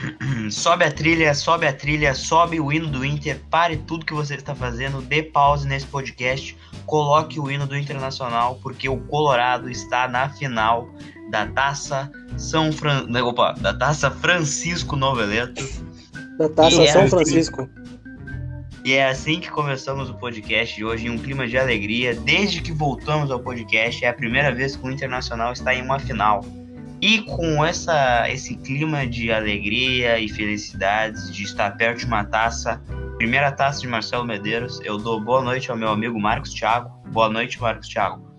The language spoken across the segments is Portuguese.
Sobe a trilha, sobe a trilha, sobe o hino do Inter, pare tudo que você está fazendo, dê pause nesse podcast, coloque o hino do Internacional, porque o Colorado está na final da Taça São Fran... Opa, da Taça Francisco Noveleto. Da Taça é São assim. Francisco. E é assim que começamos o podcast de hoje, em um clima de alegria. Desde que voltamos ao podcast, é a primeira vez que o Internacional está em uma final. E com essa, esse clima de alegria e felicidades de estar perto de uma taça, primeira taça de Marcelo Medeiros, eu dou boa noite ao meu amigo Marcos Thiago. Boa noite, Marcos Thiago.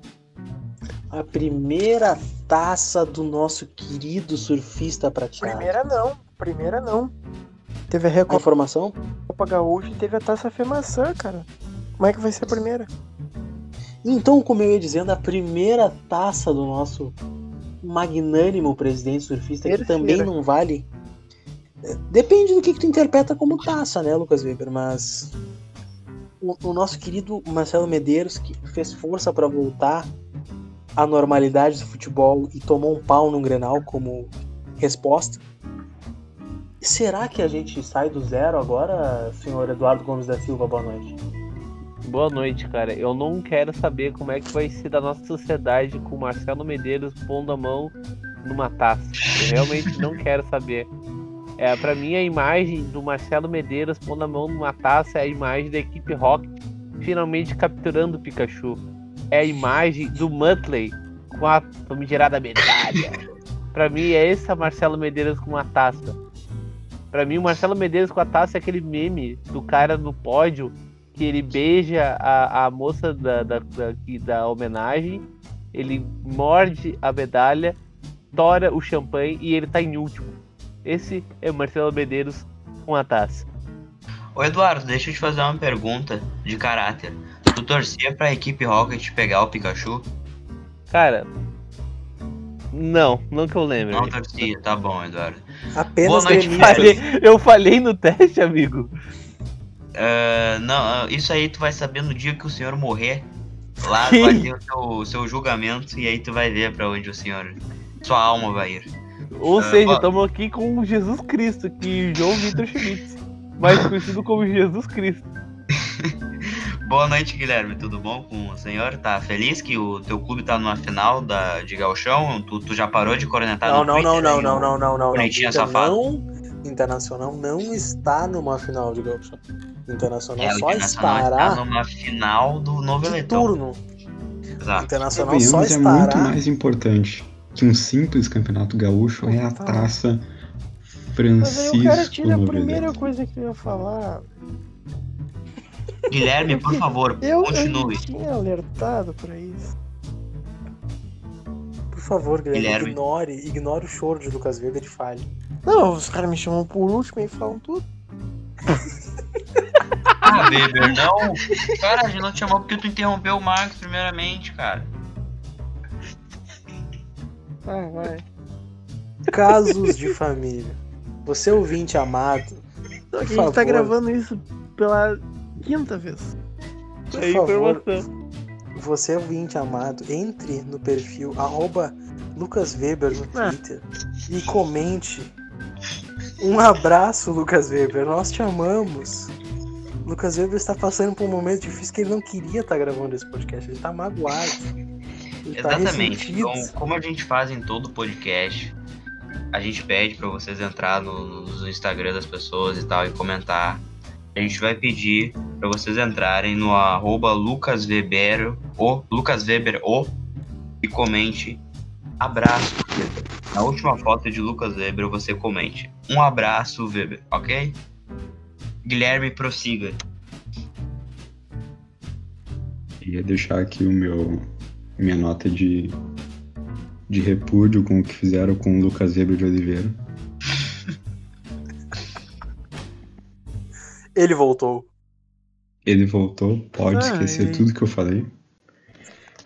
A primeira taça do nosso querido surfista prateado. Primeira não, primeira não. Teve a A Recopa informação? Gaúcha e teve a Taça Femaçã, cara. Como é que vai ser a primeira? Então, como eu ia dizendo, a primeira taça do nosso magnânimo presidente surfista, que Terceira. também não vale. É, Depende do que, que tu interpreta como taça, né, Lucas Weber? Mas o, o nosso querido Marcelo Medeiros, que fez força para voltar à normalidade do futebol e tomou um pau no Grenal como resposta. Será que a gente sai do zero agora, senhor Eduardo Gomes da Silva? Boa noite. Boa noite, cara. Eu não quero saber como é que vai ser da nossa sociedade com o Marcelo Medeiros pondo a mão numa taça. Eu realmente não quero saber. É, para mim, a imagem do Marcelo Medeiros pondo a mão numa taça é a imagem da equipe Rocket finalmente capturando o Pikachu. É a imagem do Muttley com a famigerada medalha. Pra mim, é esse Marcelo Medeiros com uma taça. Pra mim, o Marcelo Medeiros com a taça é aquele meme do cara no pódio que ele beija a, a moça da, da, da, da homenagem, ele morde a medalha, tora o champanhe e ele tá em último. Esse é o Marcelo Medeiros com a taça. Ô Eduardo, deixa eu te fazer uma pergunta de caráter. Tu torcia pra equipe Rocket pegar o Pikachu? Cara, não, não que eu lembre. Não torcia, tá bom, Eduardo. Apenas Boa noite. Falei- eu falhei no teste, amigo. Ah, não, isso aí tu vai saber no dia que o senhor morrer. Lá Que? vai ter o seu, seu julgamento e aí tu vai ver pra onde o senhor. Sua alma vai ir. Ou Ah, seja, estamos aqui com Jesus Cristo, que João Vitor Schmitz, mais conhecido como Jesus Cristo. Boa noite, Guilherme. Tudo bom com o senhor? Tá feliz que o teu clube tá numa final da, de Gauchão? Tu, tu já parou de cornetar Não, no não, não, Twitter não, não, não, não, não. Inter safado. não- Internacional não está numa final de Gauchão. Internacional É, o só Internacional estará está numa final do Novo de Eletão. turno. Exato. Internacional só Convenhamos, é muito estará. mais importante que um simples campeonato gaúcho é a taça Mas aí o cara Francisco tira a primeira coisa que eu ia falar. Guilherme, por favor, Eu, eu continue. tinha alertado pra isso. Por favor, Guilherme, Guilherme. ignore, ignore o choro de Lucas Weber e fale. Não, os caras me chamam por último e falam tudo. Ah, Weber, não. Cara, a gente não te chamou porque tu interrompeu o Marcos primeiramente, cara. Ah, vai. Casos de família. Você ouvinte amado, A gente favor, tá gravando isso pela quinta vez. por É favor, informação. você ouvinte amado, entre no perfil arroba Lucas Weber no Ah. Twitter e comente. Um abraço, Lucas Weber. Nós te amamos. Lucas Weber está passando por um momento difícil que ele não queria estar gravando esse podcast. Ele está magoado. Ele tá Exatamente. ressentido. Então, como a gente faz em todo podcast, a gente pede pra vocês entrar no, no Instagram das pessoas e tal e comentar. A gente vai pedir pra vocês entrarem no arroba Lucas Weber, o Lucas Weber o e comente abraço. Weber. Na última foto de Lucas Weber você comente. Um abraço, Weber, ok? Guilherme, prossiga. Ia deixar aqui o meu minha nota de de repúdio com o que fizeram com o Lucas Weber de Oliveira. Ele voltou. Ele voltou, pode Ah, esquecer e- tudo que eu falei.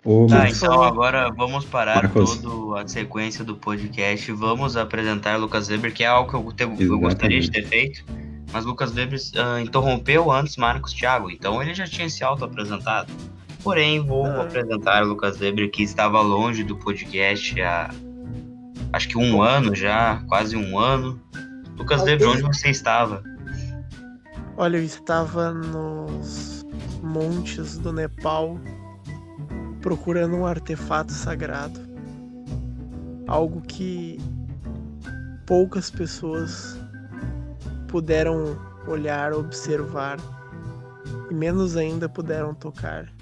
Ô, Tá, Marcos, então agora vamos parar Marcos. toda a sequência do podcast. Vamos apresentar Lucas Weber, que é algo que eu, te- eu gostaria de ter feito. Mas Lucas Weber ah, interrompeu antes Marcos Thiago, então ele já tinha se auto-apresentado. Porém, vou Ah. apresentar o Lucas Weber, que estava longe do podcast há acho que um ano já, quase um ano. Lucas Weber, onde você estava? Olha, eu estava nos montes do Nepal procurando um artefato sagrado. Algo que poucas pessoas puderam olhar, observar e menos ainda puderam tocar.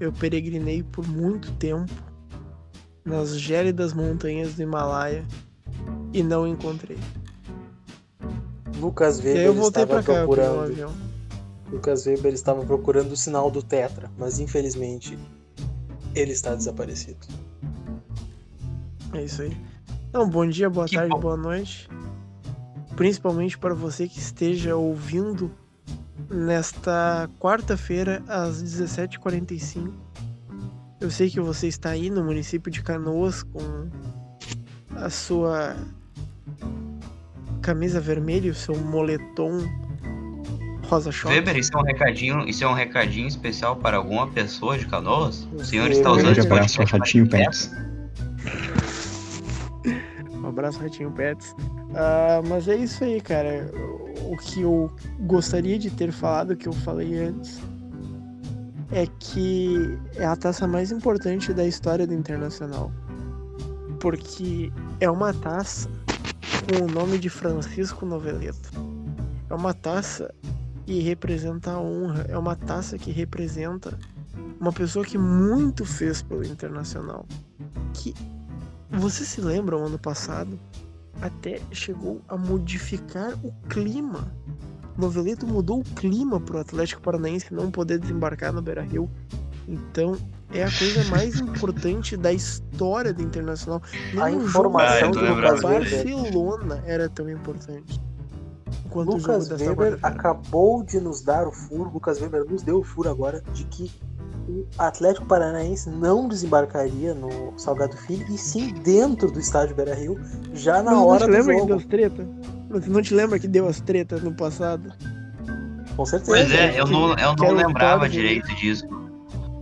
Eu peregrinei por muito tempo nas gélidas montanhas do Himalaia e não encontrei. Lucas E Weber eu voltei estava pra cá, eu peguei procurando. avião. Lucas Weber estava procurando o sinal do Tetra, mas infelizmente ele está desaparecido. É isso aí. Então, bom dia, boa Que tarde, bom. boa noite. Principalmente para você que esteja ouvindo nesta quarta-feira, às 17h45. Eu sei que você está aí no município de Canoas com a sua camisa vermelha, e o seu moletom rosa choque. Weber, isso é um recadinho, isso é um recadinho especial para alguma pessoa de Canoas? O senhor Weber. está usando esse abraço ao Ratinho Pets. Um abraço, Ratinho Pets. Ah, mas é isso aí, cara. O que eu gostaria de ter falado, que eu falei antes, é que é a taça mais importante da história do Internacional. Porque é uma taça com o nome de Francisco Noveleto. É uma taça que representa a honra. É uma taça que representa uma pessoa que muito fez pelo Internacional. Que você se lembra, o ano passado, até chegou a modificar o clima. Noveleto mudou o clima pro Atlético Paranaense não poder desembarcar no Beira-Rio. Então, é a coisa mais importante da história do Internacional. A Nem o informação do Lucas. Barcelona era tão importante. Quanto Lucas Weber acabou de nos dar o furo, Lucas Weber nos deu o furo agora de que o Atlético Paranaense não desembarcaria no Salgado Filho e sim dentro do estádio Beira-Rio já na Mas não hora te do lembra que deu as treta? Você não te lembra que deu as tretas no passado? Com certeza. Pois é, eu não, eu não lembrava direito disso.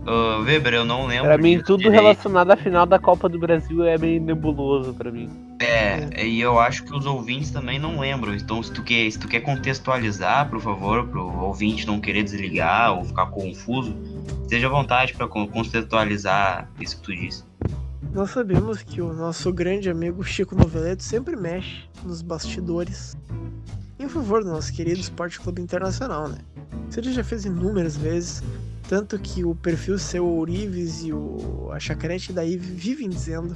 Ah, Weber, eu não lembro. Pra mim, tudo direito. relacionado à final da Copa do Brasil é meio nebuloso pra mim. É, e eu acho que os ouvintes também não lembram. Então, se tu quer, se tu quer contextualizar, por favor, pro ouvinte não querer desligar ou ficar confuso, esteja à vontade para contextualizar isso que tu disse. Nós sabemos que o nosso grande amigo Chico Noveleto sempre mexe nos bastidores em favor do nosso querido Esporte Clube Internacional, né? Isso ele já fez inúmeras vezes, tanto que o perfil seu Ourives e o a Chacrete daí vivem dizendo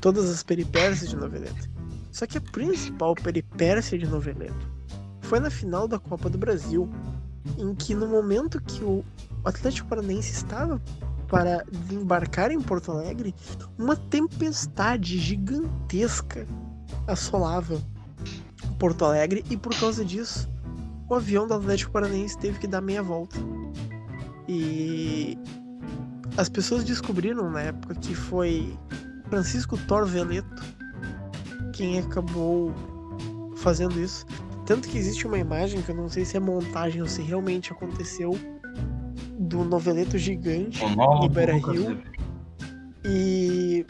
todas as peripécias de Noveleto. Só que a principal peripécia de Noveleto foi na final da Copa do Brasil, em que no momento que o Atlético Paranaense estava para desembarcar em Porto Alegre, uma tempestade gigantesca assolava Porto Alegre e por causa disso o avião do Atlético Paranaense teve que dar meia volta. E as pessoas descobriram na época que foi Francisco Torveleto quem acabou fazendo isso. Tanto que existe uma imagem que eu não sei se é montagem ou se realmente aconteceu do noveleto gigante no do Beira Rio e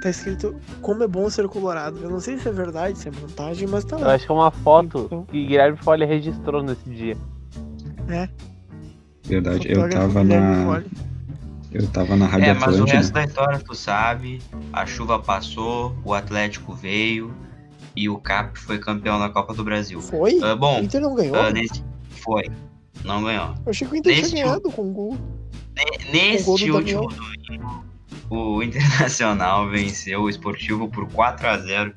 tá escrito como é bom ser colorado. Eu não sei se é verdade, se é montagem, mas tá Eu lá. acho que é uma foto Então. que Guilherme Folha registrou nesse dia. Verdade, eu tava Guilherme na. Folha. Eu tava na Rádio É, mas o Atlântida. resto da história tu sabe. A chuva passou, o Atlético veio e o Cap foi campeão da Copa do Brasil. Foi? O bom, Inter não ganhou? ah, nesse foi. Não ganhou. Eu achei que o Inter tinha ganhado com o gol. Neste último domingo, o Internacional venceu o Esportivo por 4 a 0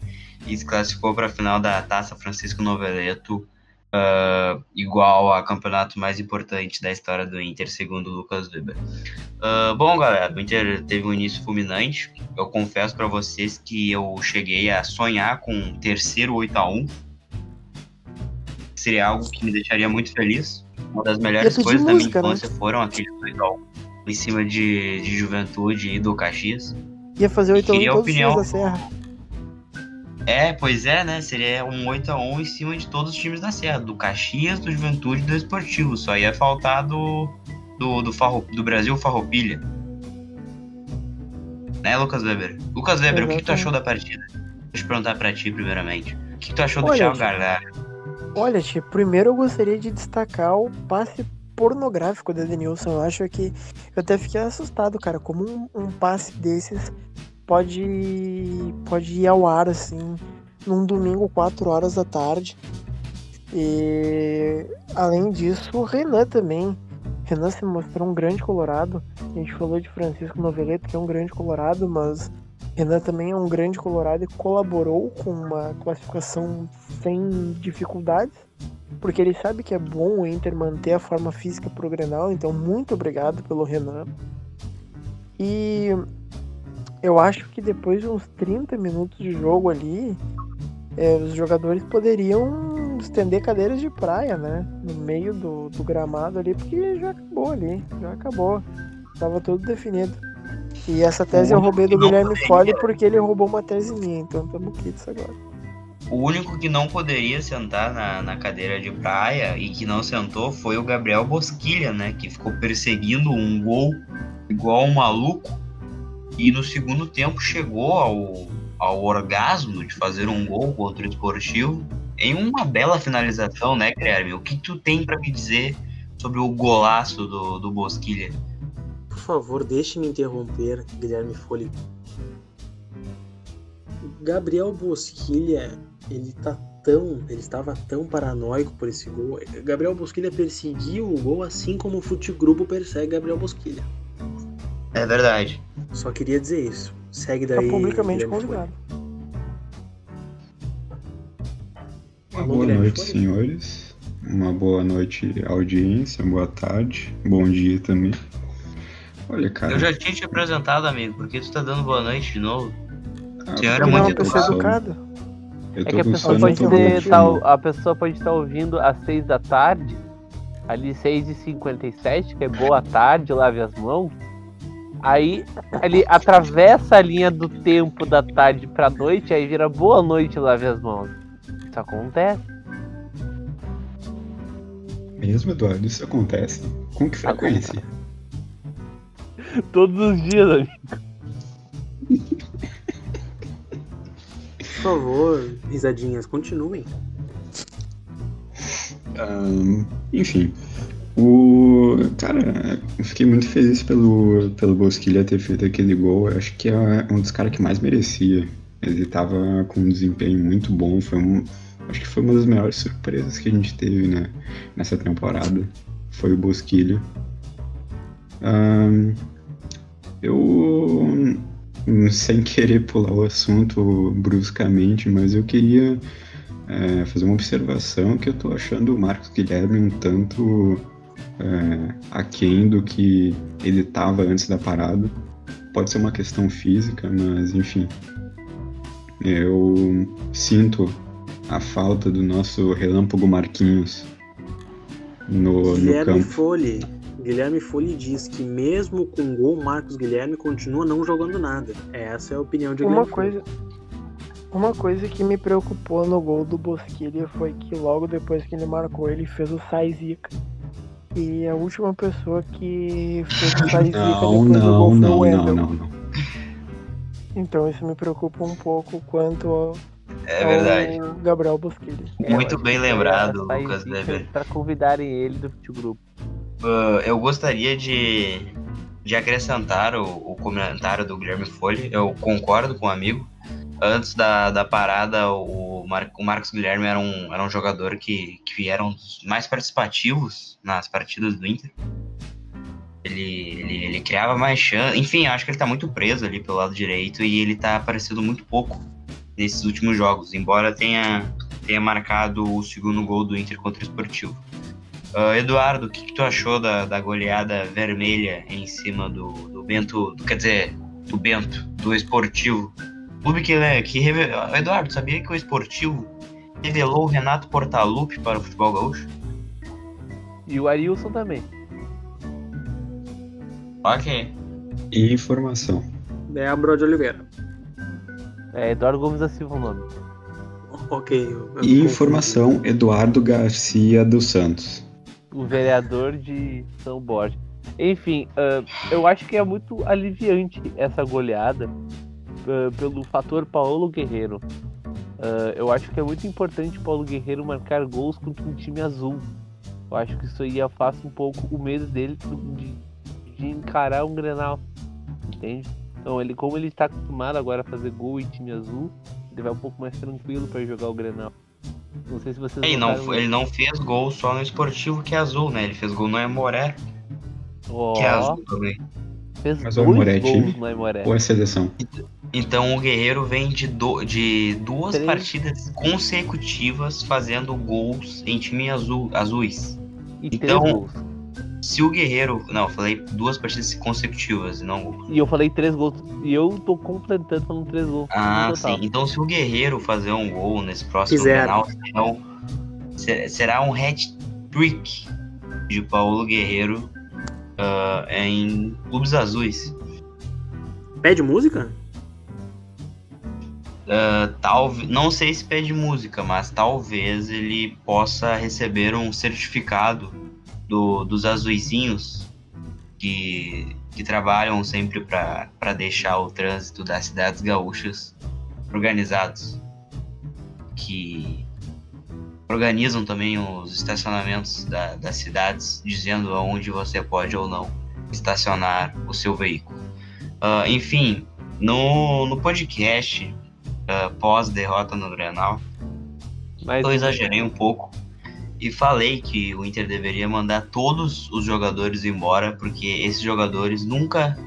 e se classificou para a final da Taça Francisco Noveleto, ah, igual a campeonato mais importante da história do Inter, segundo o Lucas Weber. Ah, bom, galera, o Inter teve um início fulminante. Eu confesso para vocês que eu cheguei a sonhar com um terceiro 8 a 1 Seria algo que me deixaria muito feliz. Uma das melhores coisas da minha música, né? infância foram aqueles 8 a 1 em cima de, de Juventude e do Caxias. Ia fazer oito a um em Queria todos os times opinião. da Serra. É, pois é, né? Seria um 8x1 em cima de todos os times da Serra, do Caxias, do Juventude e do Esportivo. Só ia faltar do, do, do, farro, do Brasil Farroupilha. Né, Lucas Weber? Lucas Weber, o que, que tu achou da partida? Deixa eu perguntar pra ti, primeiramente. O que, que tu achou do Olha, Thiago Galhardo? Olha, Tia, primeiro eu gostaria de destacar o passe pornográfico do Edenilson. Eu acho que eu até fiquei assustado, cara, como um, um passe desses pode pode ir ao ar assim num domingo 4 horas da tarde. E além disso, o Renan também. Renan se mostrou um grande colorado. A gente falou de Francisco Noveleto, que é um grande colorado, mas Renan também é um grande colorado e colaborou com uma classificação sem dificuldades, porque ele sabe que é bom o Inter manter a forma física pro Grenal, então muito obrigado pelo Renan. E eu acho que depois de uns 30 minutos de jogo ali, é, os jogadores poderiam estender cadeiras de praia, né? No meio do, do gramado ali, porque já acabou ali, já acabou. Tava tudo definido. E essa tese eu roubei do Guilherme. Folli porque ele roubou uma tese minha, então tamo quites agora. O único que não poderia sentar na, na cadeira de praia e que não sentou foi o Gabriel Bosquilha, né? Que ficou perseguindo um gol igual um maluco. E no segundo tempo chegou ao, ao orgasmo de fazer um gol contra o esportivo. Em uma bela finalização, né, Guilherme? O que tu tem pra me dizer sobre o golaço do, do Bosquilha? Por favor, deixe-me interromper, Guilherme Folli. Gabriel Bosquilha, ele tá tão, ele estava tão paranoico por esse gol. Gabriel Bosquilha perseguiu o gol assim como o Fute Grupo persegue Gabriel Bosquilha. É verdade. Só queria dizer isso. Segue Tá daí. publicamente Guilherme Folli. convidado. Uma Alô, boa noite, senhores. Uma boa noite, audiência. Boa tarde. Bom dia também. Olha, cara. Eu já tinha te apresentado, amigo. Por que tu tá dando boa noite de novo? ah, Ele é muito uma eu É que a pessoa pode ter- a pessoa pode estar ouvindo às 6 da tarde, ali 6h57, que é boa tarde, lave as mãos. Aí ele atravessa a linha do tempo da tarde pra noite, aí vira boa noite, lave as mãos. Isso acontece. Mesmo, Eduardo, isso acontece? Com que frequência? Todos os dias, amigo. Favor, risadinhas, continuem. Ahn, enfim, o cara, eu fiquei muito feliz pelo, pelo Bosquilha ter feito aquele gol. Eu acho que é um dos caras que mais merecia. Ele tava com um desempenho muito bom. Foi um, acho que foi uma das melhores surpresas que a gente teve né, nessa temporada. Foi o Bosquilha. Ahn, eu, sem querer pular o assunto bruscamente, mas eu queria é, fazer uma observação que eu tô achando o Marcos Guilherme um tanto é, aquém do que ele estava antes da parada. Pode ser uma questão física, mas enfim. Eu sinto a falta do nosso relâmpago Marquinhos no, no Guilherme campo. Folli. Guilherme Folli diz que mesmo com gol, Marcos Guilherme continua não jogando nada. Essa é a opinião de Uma Guilherme Folli. coisa, uma coisa que me preocupou no gol do Bosquilha foi que logo depois que ele marcou, ele fez o sai zica. E a última pessoa que fez o sai zica Não, depois do não, gol foi o não, Wendel. não, não, não. Então isso me preocupa um pouco quanto ao, É verdade. ao Gabriel Bosquilha. Muito bem lembrado, Lucas Weber. Pra convidarem ele do grupo. Ah, eu gostaria de, de acrescentar o, o comentário do Guilherme Folli. Eu concordo com o amigo. Antes da, da parada, o, Mar, o Marcos Guilherme era um, era um jogador que, que era um dos mais participativos nas partidas do Inter. Ele, ele, ele criava mais chance. Enfim, acho que ele tá muito preso ali pelo lado direito e ele tá aparecendo muito pouco nesses últimos jogos, embora tenha, tenha marcado o segundo gol do Inter contra o Esportivo. Ah, Eduardo, o que, que tu achou da, da goleada vermelha em cima do, do Bento, quer dizer, do Bento, do Esportivo? Clube que, né, que reve- Ah, Eduardo, sabia que o Esportivo revelou o Renato Portaluppi para o futebol gaúcho? E o Arilson também. Ok. E informação. É a Brode Oliveira. É Eduardo Gomes da Silva o nome. Ok. eu- eu informação, Eduardo Garcia dos Santos. O vereador de São Borja. Enfim, uh, eu acho que é muito aliviante essa goleada uh, pelo fator Paulo Guerreiro. Uh, eu acho que é muito importante Paulo Guerreiro marcar gols contra um time azul. Eu acho que isso aí afasta um pouco o medo dele de, de encarar um Grenal. Entende? Então, ele, como ele está acostumado agora a fazer gol em time azul, ele vai um pouco mais tranquilo para jogar o Grenal. Não sei se vocês. Ele não, ele não fez gol só no esportivo que é azul, né? Ele fez gol no Emoré. Oh, que é azul também. Fez Mas o dois Aimoré é gols time? no Aimoré. Ou é seleção? Então o Guerreiro vem de, do- de duas Três. partidas consecutivas fazendo gols em time azul, azuis. E Então-. Se o Guerreiro. Não, eu falei duas partidas consecutivas e não gols. E eu falei três gols. E eu tô completando falando três gols. Ah, sim. Então se o Guerreiro fazer um gol nesse próximo Fizeram. Grenal, será um, se- será um hat-trick de Paulo Guerreiro ah, em clubes azuis. Pede música? Ah, talvez, não sei se pede música, mas talvez ele possa receber um certificado do, dos azuizinhos que, que trabalham sempre para deixar o trânsito das cidades gaúchas organizados, que organizam também os estacionamentos da- das cidades, dizendo aonde você pode ou não estacionar o seu veículo. Ah, enfim, no, no podcast ah, pós-derrota no Grenal, Mas eu exagerei um pouco e falei que o Inter deveria mandar todos os jogadores embora, porque esses jogadores nunca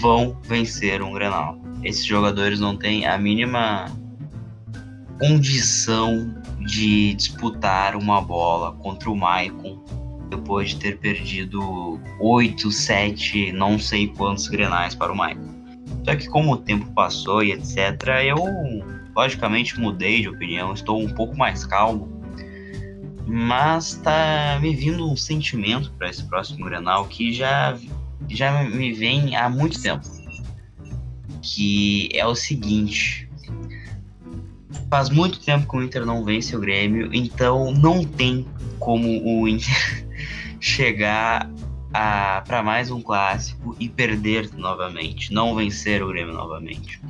vão vencer um Grenal. Esses jogadores não têm a mínima condição de disputar uma bola contra o Maicon depois de ter perdido 8, 7, não sei quantos Grenais para o Maicon. Só que como o tempo passou e etc, eu logicamente mudei de opinião, estou um pouco mais calmo. Mas tá me vindo um sentimento para esse próximo Grenal que já, já me vem há muito tempo. Que é o seguinte. Faz muito tempo que o Inter não vence o Grêmio, então não tem como o Inter chegar para mais um clássico e perder novamente, não vencer o Grêmio novamente.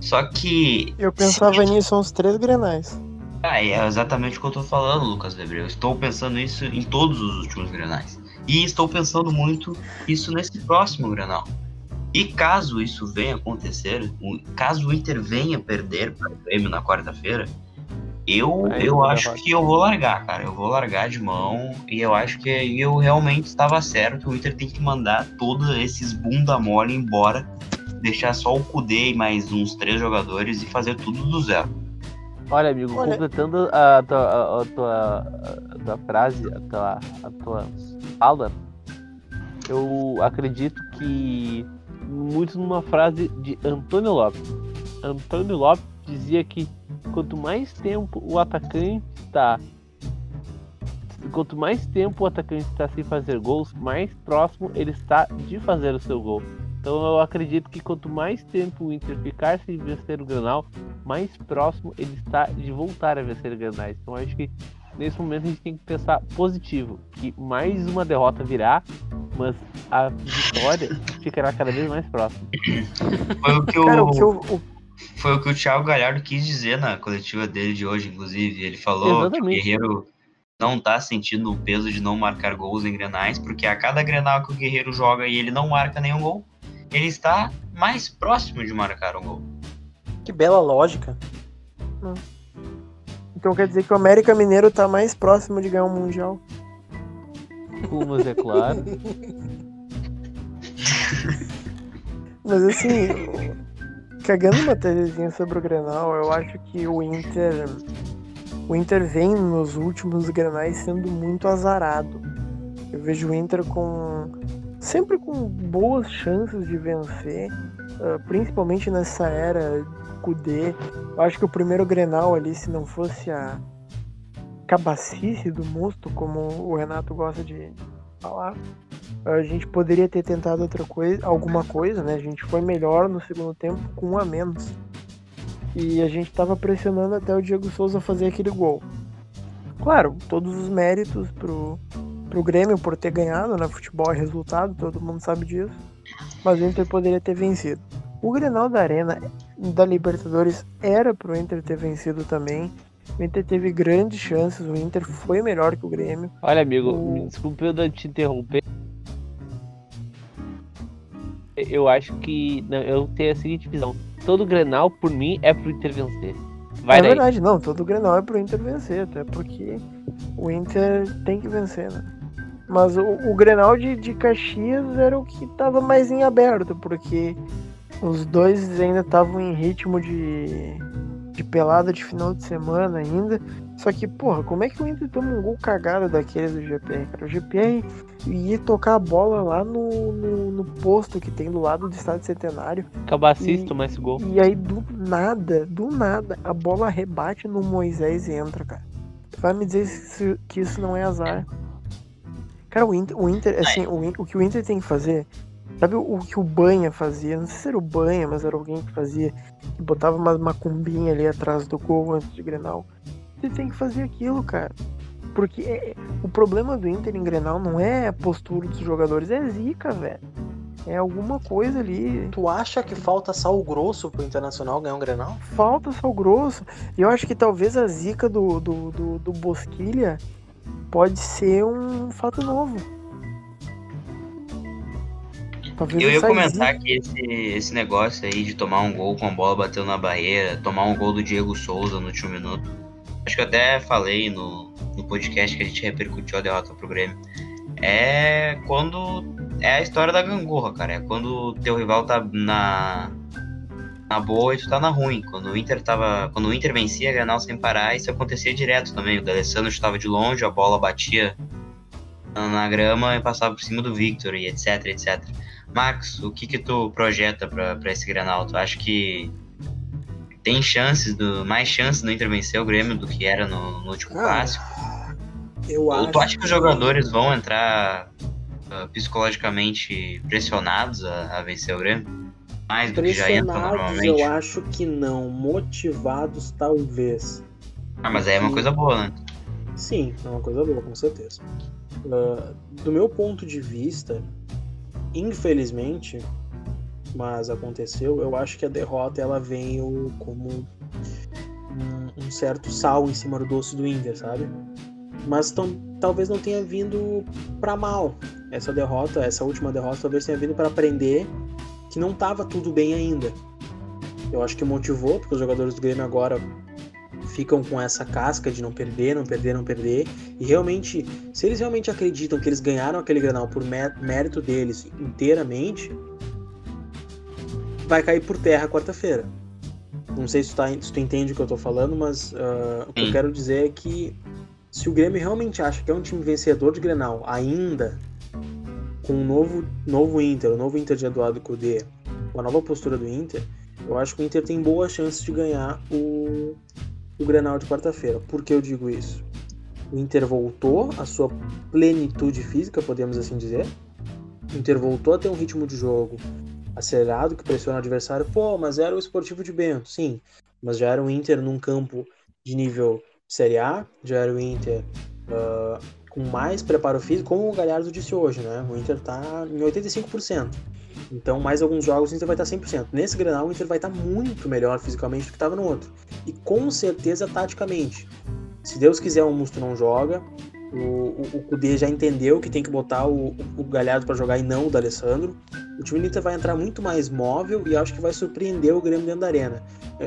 Só que Eu pensava se- nisso uns três grenais. Ah, é exatamente o que eu tô falando, Lucas Weber. Eu estou pensando isso em todos os últimos grenais. E estou pensando muito isso nesse próximo grenal. E caso isso venha acontecer, caso o Inter venha perder para o Grêmio na quarta-feira, eu, Aí eu não acho que eu vou largar, cara. Eu vou largar de mão. E eu acho que eu realmente estava certo. O Inter tem que mandar todos esses bunda mole embora. Deixar só o Kudê e mais uns três jogadores e fazer tudo do zero. Olha, amigo, Olha- completando a tua, a, tua, a tua frase, a tua, a tua fala, eu acredito que muito numa frase de Antônio Lopes. Antônio Lopes dizia que quanto mais tempo o atacante está. Quanto mais tempo o atacante está sem fazer gols, mais próximo ele está de fazer o seu gol. Então eu acredito que quanto mais tempo o Inter ficar sem vencer o Granal, mais próximo ele está de voltar a vencer Granais. Então acho que nesse momento a gente tem que pensar positivo, que mais uma derrota virá, mas a vitória ficará cada vez mais próxima. Foi o que o, Cara, o que o- foi o que o Thiago Galhardo quis dizer na coletiva dele de hoje, inclusive. Ele falou Exatamente. que o Guerreiro não tá sentindo o peso de não marcar gols em Grenais, porque a cada Grenal que o Guerreiro joga e ele não marca nenhum gol, ele está mais próximo de marcar um gol. Que bela lógica. então quer dizer que o América Mineiro tá mais próximo de ganhar um Mundial. Pumas, é claro. Mas assim, cagando uma tesezinha sobre o Grenal, eu acho que o Inter. O Inter vem nos últimos Grenais sendo muito azarado. Eu vejo o Inter com. sempre com boas chances de vencer, ah, principalmente nessa era Kudê. Eu acho que o primeiro Grenal ali, se não fosse a cabacice do Musto, como o Renato gosta de falar, a gente poderia ter tentado outra coisa, alguma coisa, né? A gente foi melhor no segundo tempo com um a menos. E a gente tava pressionando até o Diego Souza fazer aquele gol. Claro, todos os méritos pro, pro Grêmio por ter ganhado, né? Futebol é resultado, todo mundo sabe disso. Mas o Inter poderia ter vencido. O Grenal da Arena da Libertadores era pro Inter ter vencido também. O Inter teve grandes chances, o Inter foi melhor que o Grêmio. Olha, amigo, O- me desculpe eu te interromper. Eu acho que não, eu tenho a seguinte visão. Todo Grenal, por mim, é pro Inter vencer. Vai é daí. verdade, não, todo Grenal é pro Inter vencer, até porque o Inter tem que vencer, né? Mas o, o Grenal de, de Caxias era o que tava mais em aberto, porque os dois ainda estavam em ritmo de, de pelada de final de semana ainda. Só que, porra, como é que o Inter toma um gol cagado daqueles do GPR, cara? O GPR ia tocar a bola lá no, no, no posto que tem do lado do Estádio Centenário. Cabacis E- tomar esse gol. E aí, do nada, do nada, a bola rebate no Moisés e entra, cara. Tu vai me dizer que isso não é azar. Cara, o Inter, o Inter assim, o, o que o Inter tem que fazer. Sabe o, o que o Banha fazia? Não sei se era o Banha, mas era alguém que fazia. Que botava uma macumbinha ali atrás do gol antes de Grenal. Ele tem que fazer aquilo, cara. Porque é- o problema do Inter em Grenal não é a postura dos jogadores, é zica, velho. É alguma coisa ali. Tu acha que falta sal grosso pro Internacional ganhar um Grenal? falta sal grosso. E eu acho que talvez a zica do, do, do, do Bosquilha pode ser um fato novo. Talvez Eu ia comentar zica- que esse, esse negócio aí de tomar um gol com a bola batendo na barreira, tomar um gol do Diego Souza no último minuto. Acho que eu até falei no, no podcast que a gente repercutiu a derrota pro Grêmio. É quando. É a história da gangorra, cara. É quando teu rival tá na. Na boa e tu tá na ruim. Quando o Inter tava. Quando o Inter vencia Granal sem parar, isso acontecia direto também. O D'Alessandro estava de longe, a bola batia na grama e passava por cima do Victor e etc, etc. Max, o que que tu projeta pra esse Granal? Tu acha que tem chances, do, mais chances do Inter vencer o Grêmio do que era no, no último Ah, clássico? Eu Ou acho. tu acha que os jogadores vão entrar ah, psicologicamente pressionados a, a vencer o Grêmio? Mais do que já entram normalmente? eu acho que não. Motivados, talvez. Ah, mas aí é uma coisa boa, né? Sim, é uma coisa boa, com certeza. Ah, do meu ponto de vista, infelizmente, mas aconteceu, eu acho que a derrota ela veio como um, certo sal em cima do doce do Inter, sabe? Mas tam- talvez não tenha vindo pra mal. Essa derrota, essa última derrota, talvez tenha vindo para aprender que não tava tudo bem ainda. Eu acho que motivou, porque os jogadores do Grêmio agora ficam com essa casca de não perder, não perder, não perder. E realmente, se eles realmente acreditam que eles ganharam aquele Granal por mé- mérito deles inteiramente, vai cair por terra quarta-feira. Não sei se tu, tá- se tu entende o que eu tô falando, mas ah, o que eu Sim. quero dizer é que se o Grêmio realmente acha que é um time vencedor de Grenal ainda, com o novo, novo Inter, o novo Inter de Eduardo Cudê, com a nova postura do Inter, eu acho que o Inter tem boas chances de ganhar o, o Grenal de quarta-feira. Por que eu digo isso? O Inter voltou à sua plenitude física, podemos assim dizer. O Inter voltou a ter um ritmo de jogo acelerado, que pressiona o adversário. Pô, mas era o esportivo de Bento, sim. Mas já era o Inter num campo de nível Série A, já era o Inter ah, com mais preparo físico, como o Galhardo disse hoje, né? O Inter tá em 85%. Então, mais alguns jogos o Inter vai estar 100%. Nesse Grenal, o Inter vai estar muito melhor fisicamente do que estava no outro. E com certeza taticamente. Se Deus quiser, o Musto não joga. O Kudê já entendeu que tem que botar o, o Galhardo para jogar e não o D'Alessandro. O time do Inter vai entrar muito mais móvel e acho que vai surpreender o Grêmio dentro da arena.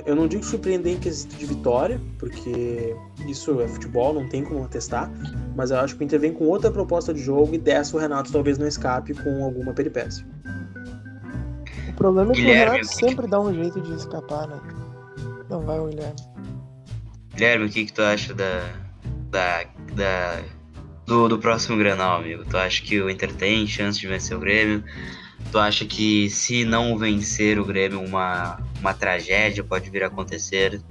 Eu- não digo surpreender em quesito de vitória, porque isso é futebol, não tem como testar. Mas eu acho que o Inter vem com outra proposta de jogo e dessa o Renato talvez não escape com alguma peripécia. O problema é que Guilherme, o Renato sempre dá um jeito de escapar, né? Não vai o Guilherme. Guilherme, o que, que tu acha da. da. da do, do próximo Grenal, amigo? Tu acha que o Inter tem chance de vencer o Grêmio? Tu acha que se não vencer o Grêmio, uma, uma tragédia pode vir a acontecer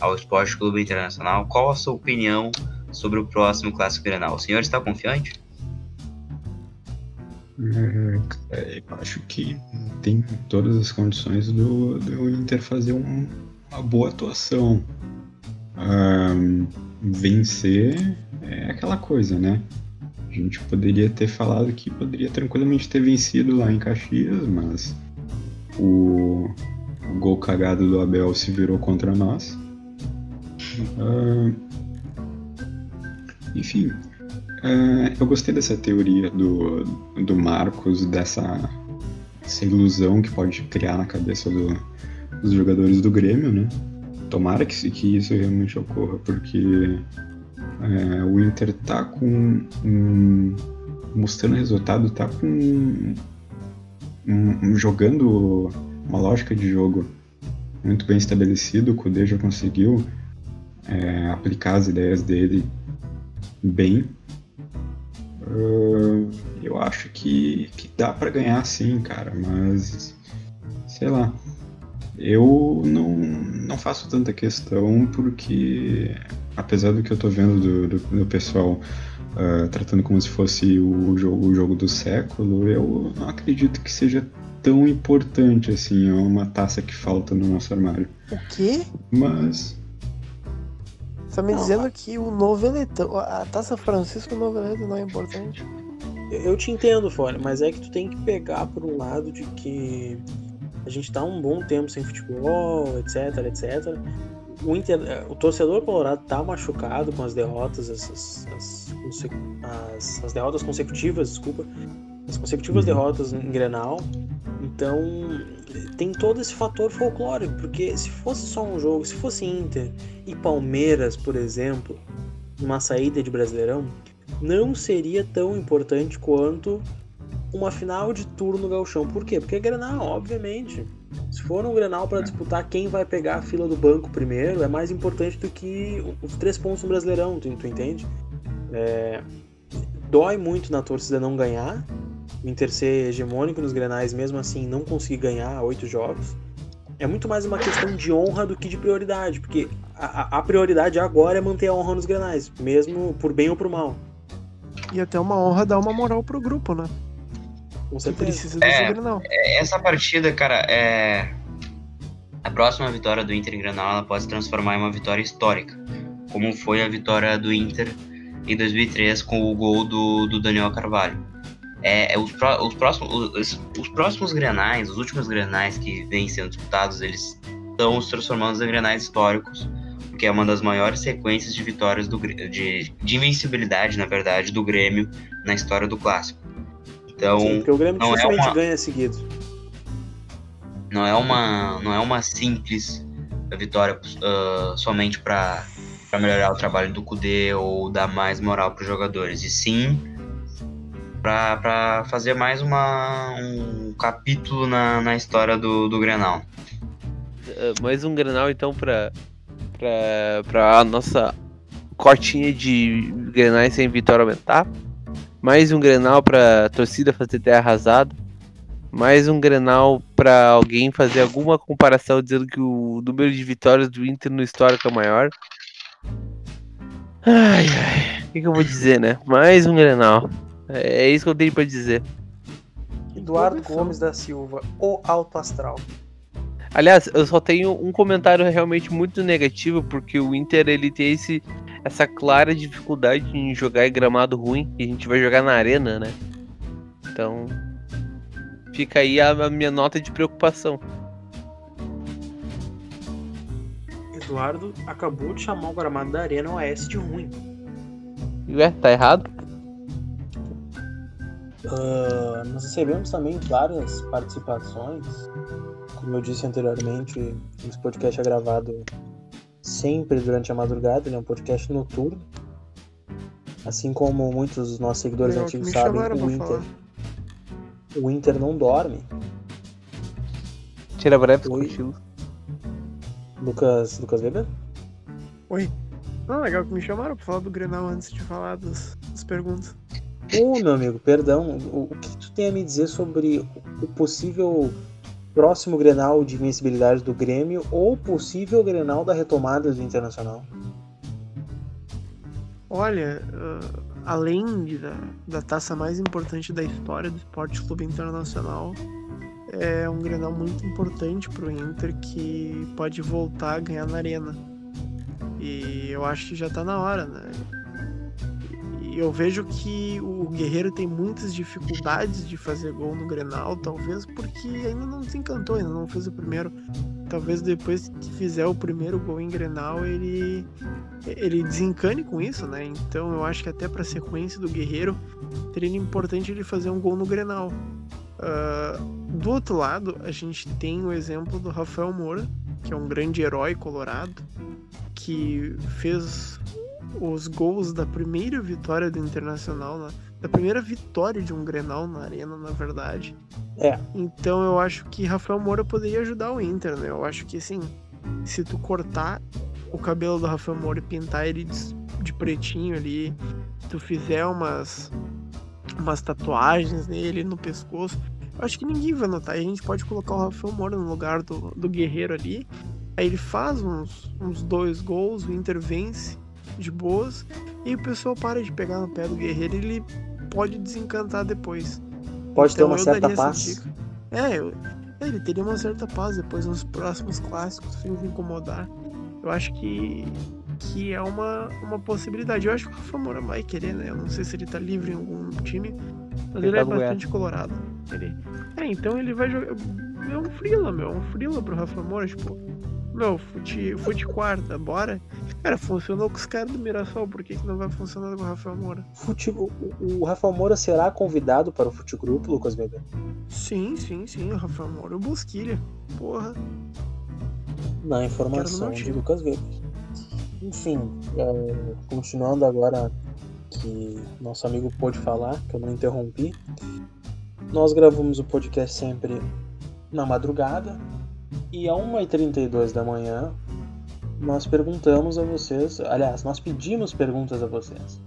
ao Esporte Clube Internacional? Qual a sua opinião sobre o próximo Clássico Grenal? O senhor está confiante? É, eu acho que tem todas as condições do, do Inter fazer um- uma boa atuação. Ahn, vencer é aquela coisa, né? A gente poderia ter falado que poderia tranquilamente ter vencido lá em Caxias, mas o, o gol cagado do Abel se virou contra nós. Uh, enfim, uh, eu gostei dessa teoria do, do Marcos, dessa, ilusão que pode criar na cabeça do, dos jogadores do Grêmio, né? Tomara que, que isso realmente ocorra, porque é, o Inter tá com um, mostrando resultado, tá com um, jogando uma lógica de jogo muito bem estabelecido. O Kudê já conseguiu é, aplicar as ideias dele bem. Uh, eu acho que, que dá para ganhar sim, cara, mas sei lá. Eu não, não faço tanta questão porque, apesar do que eu tô vendo do, do, do pessoal uh, tratando como se fosse o jogo, o jogo do século, eu não acredito que seja tão importante assim, é uma taça que falta no nosso armário. O quê? Mas. Você tá me não, dizendo que o noveletão, a taça Francisco Noveleto não é importante? Eu te entendo, Fone, mas é que tu tem que pegar por um lado de que a gente tá um bom tempo sem futebol, etc, etc. O, Inter, é, o torcedor colorado tá machucado com as derrotas, as, as, as, as derrotas consecutivas, desculpa, as consecutivas derrotas em Grenal. Então tem todo esse fator folclórico, porque se fosse só um jogo, se fosse Inter e Palmeiras, por exemplo, numa saída de Brasileirão, não seria tão importante quanto uma final de turno no Galchão. Por quê? Porque é Grenal, obviamente. Se for um Grenal para disputar quem vai pegar a fila do banco primeiro, é mais importante do que os três pontos no Brasileirão, tu, tu entende? É... Dói muito na torcida não ganhar, o Inter ser hegemônico nos Grenais, mesmo assim não conseguir ganhar oito jogos. É muito mais uma questão de honra do que de prioridade, porque a, a prioridade agora é manter a honra nos Grenais, mesmo por bem ou por mal. E até uma honra dar uma moral pro grupo, né? Você precisa desse é, Grenal. É, essa partida, cara, é. A próxima vitória do Inter em Grenal ela pode se transformar em uma vitória histórica, como foi a vitória do Inter em 2003 com o gol do, do Daniel Carvalho. É, é os, os, próximos, os, os, próximos grenais, os últimos grenais que vêm sendo disputados, eles estão se transformando em grenais históricos, porque é uma das maiores sequências de vitórias do, de, de invencibilidade, na verdade, do Grêmio na história do clássico. Então, Sim, porque o Grêmio não dificilmente é uma, ganha seguido. Não é uma, não é uma simples vitória uh, somente para melhorar o trabalho do Kudê ou dar mais moral para os jogadores, e sim para fazer mais uma, um capítulo na, na história do, do Grenal. Uh, mais um Grenal então para para a nossa cortinha de Grenais sem vitória aumentar. Mais um Grenal pra torcida fazer terra arrasada. Mais um Grenal pra alguém fazer alguma comparação dizendo que o número de vitórias do Inter no histórico é maior. Ai, ai. O que, que eu vou dizer, né? Mais um Grenal. É, é isso que eu tenho pra dizer. Eduardo Gomes da Silva, o Alto Astral. Aliás, eu só tenho um comentário realmente muito negativo, porque o Inter ele tem esse, essa clara dificuldade em jogar em gramado ruim, e a gente vai jogar na arena, né? Então, fica aí a, a minha nota de preocupação. Eduardo acabou de chamar o gramado da Arena OS de ruim. Ué, tá errado? Uh, nós recebemos também várias participações como eu disse anteriormente, esse podcast é gravado sempre durante a madrugada, ele é um podcast noturno. Assim como muitos dos nossos seguidores Legal, antigos sabem, o Inter, o Inter não dorme. Tira breves cochilos. Lucas, Lucas Weber? Oi. Ah, legal que me chamaram pra falar do Grenal antes de falar das, das perguntas. Ô, oh, meu amigo, perdão. O, o que tu tem a me dizer sobre o possível próximo Grenal de invencibilidade do Grêmio ou possível Grenal da retomada do Internacional? Olha, uh, além da, da taça mais importante da história do Esporte Clube Internacional, é um Grenal muito importante para o Inter que pode voltar a ganhar na Arena. E eu acho que já está na hora, né? Eu vejo que o Guerreiro tem muitas dificuldades de fazer gol no Grenal, talvez porque ainda não se encantou, ainda não fez o primeiro. Talvez depois que fizer o primeiro gol em Grenal, ele ele desencane com isso, né? Então eu acho que até para a sequência do Guerreiro seria importante ele fazer um gol no Grenal. Uh, do outro lado, a gente tem o exemplo do Rafael Moura, que é um grande herói colorado, que fez os gols da primeira vitória do Internacional, né? da primeira vitória de um Grenal na arena, na verdade. É. Então eu acho que Rafael Moura poderia ajudar o Inter, né? Eu acho que assim, se tu cortar o cabelo do Rafael Moura e pintar ele de, pretinho ali, tu fizer umas umas tatuagens nele no pescoço, eu acho que ninguém vai notar. E a gente pode colocar o Rafael Moura no lugar do, do Guerreiro ali. Aí ele faz uns, uns dois gols, o Inter vence de boas, e o pessoal para de pegar no pé do Guerreiro e ele pode desencantar depois. Pode então, ter uma certa paz. É, eu, ele teria uma certa paz depois nos próximos clássicos, sem se incomodar. Eu acho que, que é uma, uma possibilidade. Eu acho que o Rafa Moura vai querer, né? Eu não sei se ele tá livre em algum time, mas ele, ele tá é bastante colorado. Ele, é, então ele vai jogar. É um frila, meu. É um frila pro Rafa Moura, tipo. Meu, fute, fute quarta, bora. Cara, funcionou com os caras do Mirassol, por que, que não vai funcionar com o Rafael Moura? Fute, o, o Rafael Moura será convidado para o Fute Grupo, Lucas Weber? Sim, sim, sim, o Rafael Moura o Busquilha. Porra. Na informação de Lucas Weber. Enfim, é, continuando agora que nosso amigo pôde falar, que eu não interrompi. Nós gravamos o podcast sempre na madrugada, e a 1h32 da manhã, nós perguntamos a vocês, aliás, nós pedimos perguntas a vocês.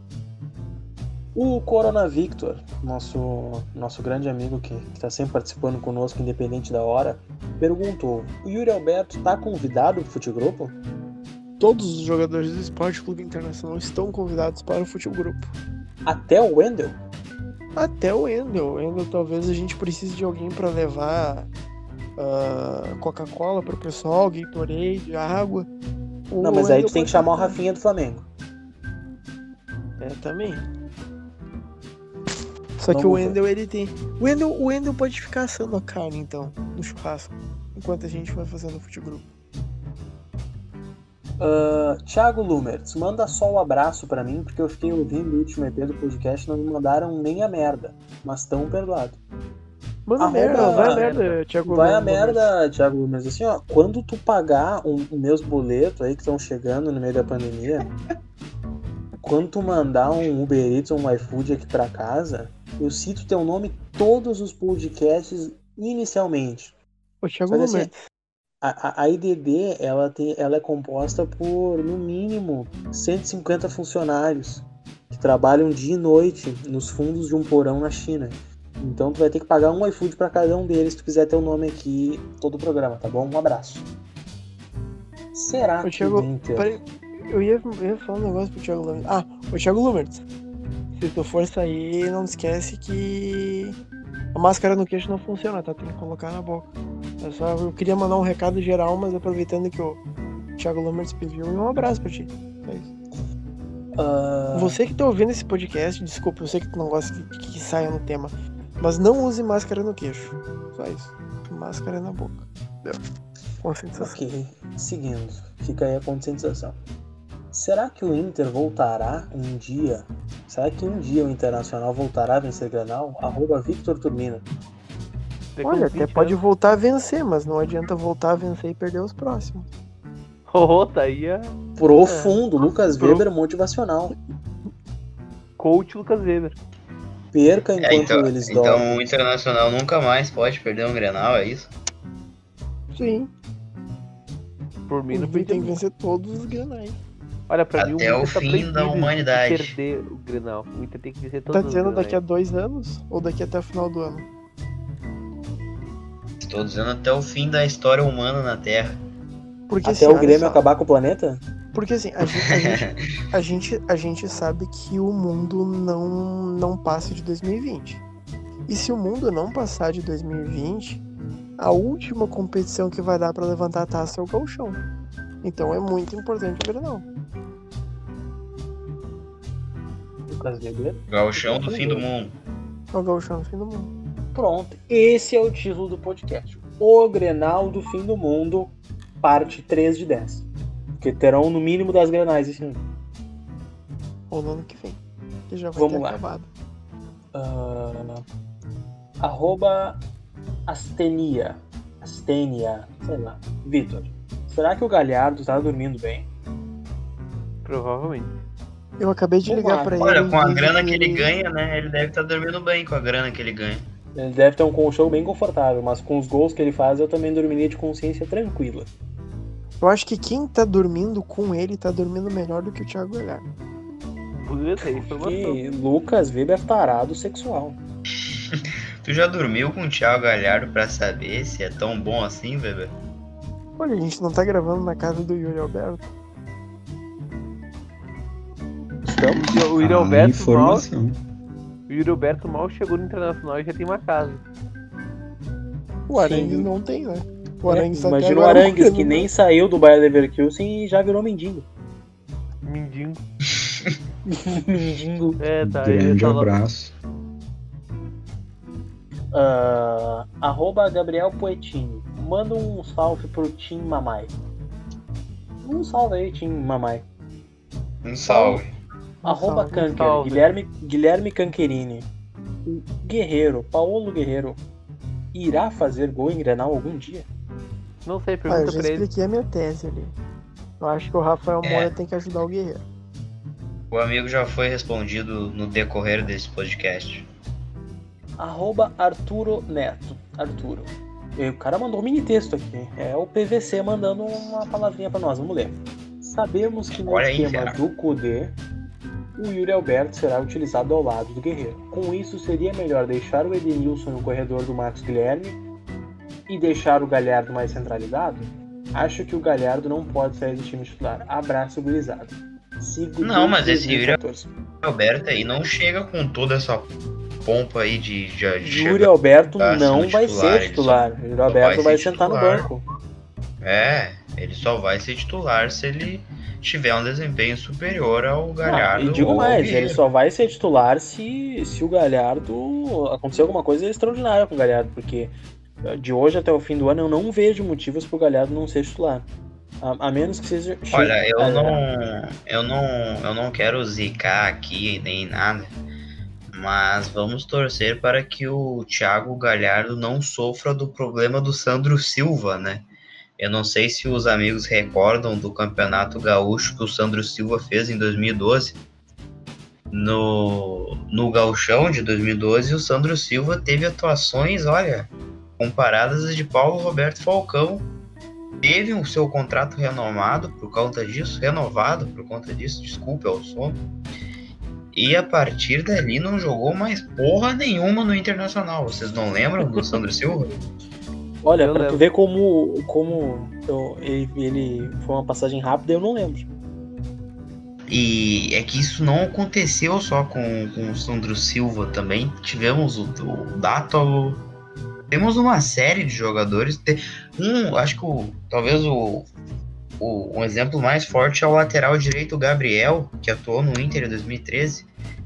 O Corona Victor, nosso, nosso grande amigo que está sempre participando conosco, independente da hora, perguntou: O Yuri Alberto está convidado para o Futegrupo? Todos os jogadores do Esporte Clube Internacional estão convidados para o Futegrupo. Até o Wendel? Até o Wendel. Wendel talvez a gente precise de alguém para levar uh, Coca-Cola pro pessoal, Gatorade, água. Não, mas aí tu tem que chamar o Rafinha do Flamengo. É, também. Só Vamos que o Wendel, ele tem. O Wendel, o Wendel pode ficar assando a carne, então, no churrasco, enquanto a gente vai fazendo o futebol. Uh, Thiago Lumertz, manda só o um abraço para mim, porque eu fiquei ouvindo o último EP do podcast e não me mandaram nem a merda, mas tão perdoado. Manda Arroba, merda, vai a merda, Thiago Vai a merda, Thiago Mas assim, ó, quando tu pagar os meus boletos aí que estão chegando no meio da pandemia, quando tu mandar um Uber Eats ou um iFood aqui pra casa, eu cito teu nome todos os podcasts inicialmente. O Thiago Lumertz. Assim, a, a IDD ela, tem, ela é composta por, no mínimo, 150 funcionários que trabalham dia e noite nos fundos de um porão na China. Então tu vai ter que pagar um iFood para cada um deles se tu quiser ter o nome aqui todo o programa, tá bom? Um abraço. Será que Thiago, o Inter... Peraí, eu, ia, eu ia falar um negócio pro Thiago Lumertz. Ah, o Thiago Lumertz. Se tu for sair, não esquece que a máscara no queixo não funciona, tá? Tem que colocar na boca. Eu, só, eu queria mandar um recado geral, mas aproveitando que o Thiago Lumertz pediu, um abraço pra ti. É isso. Uh... Você que tá ouvindo esse podcast, desculpa, eu sei que tu não gosta que, que saia no tema. Mas não use máscara no queixo. Só isso. Máscara na boca. Deu. Conscientização. Ok, seguindo. Fica aí a conscientização. Será que o Inter voltará um dia? Será que um dia o Internacional voltará a vencer Granal? Arroba Victor Turbina. Olha, até pode voltar a vencer, mas não adianta voltar a vencer e perder os próximos. Oh, tá aí a... Profundo, é. Lucas Weber motivacional. Coach Lucas Weber perca é, enquanto é, então, eles então dormem. Então o Internacional nunca mais pode perder um Grenal, é isso? Sim. Por mim, não tem que vencer todos os Grenais. Olha, pra Até mim, o, o tá fim da humanidade. perder o Grenal. O Inter tem que vencer todos Tá dizendo daqui a dois anos ou daqui até o final do ano? Estou dizendo até o fim da história humana na Terra. Porque, até o Grêmio acabar com o planeta? Porque assim, a gente, a, gente, a, gente, a gente sabe que o mundo não, não passa de 2020. E se o mundo não passar de 2020, a última competição que vai dar para levantar a taça é o Galchão. Então é muito importante o Grenal. Gauchão do fim do mundo. É o gauchão do fim do mundo. Pronto, esse é o título do podcast. O Grenal do Fim do Mundo, parte 3 de 10. Porque terão no mínimo das Grenais esse ano. Ou no ano que vem. Que já vai Vamos ter lá. acabado. Ah, arroba Astenia. Astenia, sei lá. Vitor, será que o Galhardo tá dormindo bem? Provavelmente. Eu acabei de Vamos ligar lá. pra ele. Olha, com a e grana que ele ganha, né? Ele deve estar dormindo bem com a grana que ele ganha. Ele deve ter um colchão bem confortável, mas com os gols que ele faz eu também dormiria de consciência tranquila. Eu acho que quem tá dormindo com ele tá dormindo melhor do que o Thiago Galhardo. Que Lucas Weber é tarado sexual. Tu já dormiu com o Thiago Galhardo pra saber se é tão bom assim, Weber? Olha, a gente não tá gravando na casa do Yuri Alberto. Estamos? O Yuri Ah, Alberto mal, informação. o Yuri Alberto mal chegou no Internacional e já tem uma casa. O Arangues não tem, né? O Arangues até Imagina o Arangues que né? nem saiu do Bayer Leverkusen e já virou mendigo. Mindinho. mendigo. É, tá. Grande lá- abraço. Ah, arroba Gabriel Poetini. Manda um salve pro Tim Mamai. Um salve aí, Tim Mamai. Um salve. Arroba salve, Kanker, salve. Guilherme, Guilherme Canquerini. O Guerreiro, Paulo Guerreiro. Irá fazer gol em Grenal algum dia? Não sei, Ah, eu pergunta já pra ele. expliquei a minha tese ali. Eu acho que o Rafael É. Moura tem que ajudar o Guerreiro. O amigo já foi respondido no decorrer desse podcast. Arroba Arturo Neto. Arturo. E o cara mandou um mini texto aqui. É o PVC mandando uma palavrinha pra nós. Vamos ler. Sabemos que no Olha esquema do Kudê, o Yuri Alberto será utilizado ao lado do Guerreiro. Com isso, seria melhor deixar o Edenilson no corredor do Marcos Guilherme e deixar o Galhardo mais centralizado? Acho que o Galhardo não pode sair do time titular. Abraço, gurizada. Sigo Não, mas esse Yuri- 2014. Alberto aí não chega com toda essa pompa aí de. de, de Yuri Alberto não vai titular, ser titular. Yuri Alberto vai vai, sentar no titular. banco. É, ele só vai ser titular se ele tiver um desempenho superior ao Ah, Galhardo. e digo mais, ele só vai ser titular se, se o Galhardo acontecer alguma coisa extraordinária com o Galhardo, porque de hoje até o fim do ano eu não vejo motivos pro Galhardo não ser titular. A, a menos que seja. Olha, eu é, não, eu não, eu não quero zicar aqui nem nada, mas vamos torcer para que o Thiago Galhardo não sofra do problema do Sandro Silva, né? Eu não sei se os amigos recordam do Campeonato Gaúcho que o Sandro Silva fez em 2012. No, no Gauchão de 2012, o Sandro Silva teve atuações, olha, comparadas às de Paulo Roberto Falcão teve o seu contrato renomado por conta disso, renovado por conta disso, desculpe ao sono. E a partir dali não jogou mais porra nenhuma no Internacional. Vocês não lembram do Sandro Silva? Olha, Eu pra tu ver como, como eu- ele, ele foi uma passagem rápida, eu não lembro. E é que isso não aconteceu só com, com o Sandro Silva também. Tivemos o, o Dátolo. Temos uma série de jogadores. Um, acho que o, talvez o, o- um exemplo mais forte é o lateral direito Gabriel, que atuou no Inter em 2013.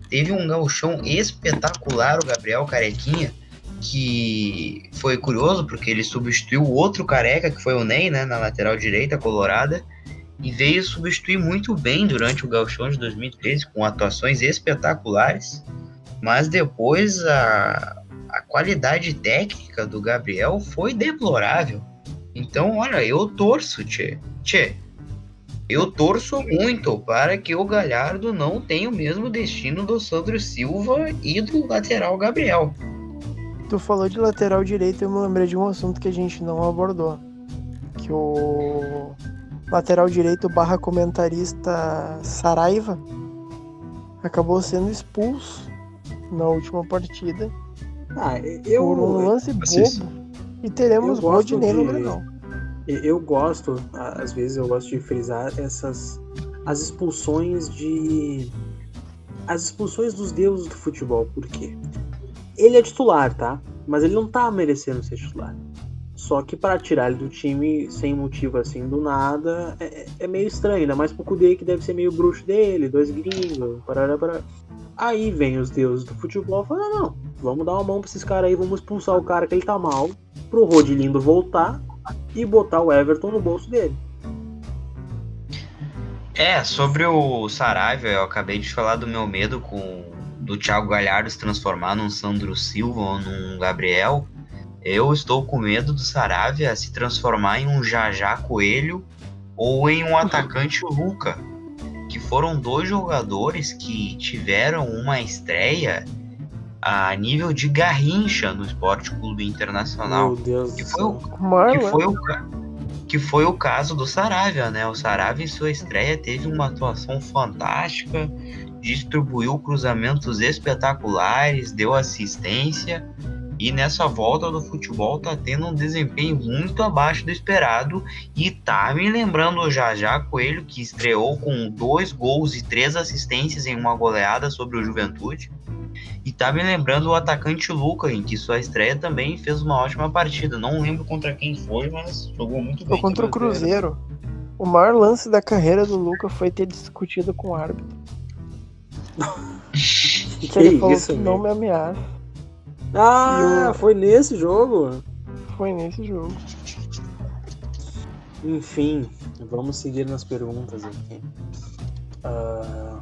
Teve um gauchão espetacular, o Gabriel Carequinha, que foi curioso porque ele substituiu outro careca, que foi o Ney, né, na lateral direita colorada e veio substituir muito bem durante o Gauchão de 2013, com atuações espetaculares. Mas depois a, a qualidade técnica do Gabriel foi deplorável. Então, olha, eu torço, tchê. Tchê. Eu torço muito para que o Galhardo não tenha o mesmo destino do Sandro Silva e do lateral Gabriel. Tu falou de lateral direito e eu me lembrei de um assunto que a gente não abordou. Que o lateral direito barra comentarista Saraiva acabou sendo expulso na última partida Ah, por um lance bobo. E teremos eu gosto Rodinei no de- Grenal. Eu gosto, às vezes eu gosto de frisar essas as expulsões de as expulsões dos deuses do futebol, por quê? Ele é titular, tá? Mas ele não tá merecendo ser titular. Só que para tirar ele do time sem motivo assim do nada é, é meio estranho, ainda mais pro Kudê que deve ser meio bruxo dele, dois gringos, parará, parará. Aí vem os deuses do futebol e falam, não, não, vamos dar uma mão pra esses caras aí, vamos expulsar o cara que ele tá mal, pro Rodilindo voltar e botar o Everton no bolso dele. É, sobre o Saravia, eu acabei de falar do meu medo com do Thiago Galhardo se transformar num Sandro Silva ou num Gabriel. Eu estou com medo do Saravia se transformar em um Jajá Coelho ou em um atacante Luca, que foram dois jogadores que tiveram uma estreia a nível de Garrincha no Esporte Clube Internacional. Meu Deus Que do foi céu. o, que foi o, que foi o caso do Saravia, né? O Saravia em sua estreia teve uma atuação fantástica, distribuiu cruzamentos espetaculares, deu assistência e nessa volta do futebol tá tendo um desempenho muito abaixo do esperado e tá me lembrando o Jajá Coelho que estreou com dois gols e três assistências em uma goleada sobre o Juventude. E tá me lembrando o atacante Luca, em que sua estreia também fez uma ótima partida. Não lembro contra quem foi, mas jogou muito bem. Foi contra o Cruzeiro. O maior lance da carreira do Luca foi ter discutido com o árbitro. Que, Que ele falou isso, que não me ameaça. Ah, o- foi nesse jogo? Foi nesse jogo. Enfim, vamos seguir nas perguntas aqui. Ah,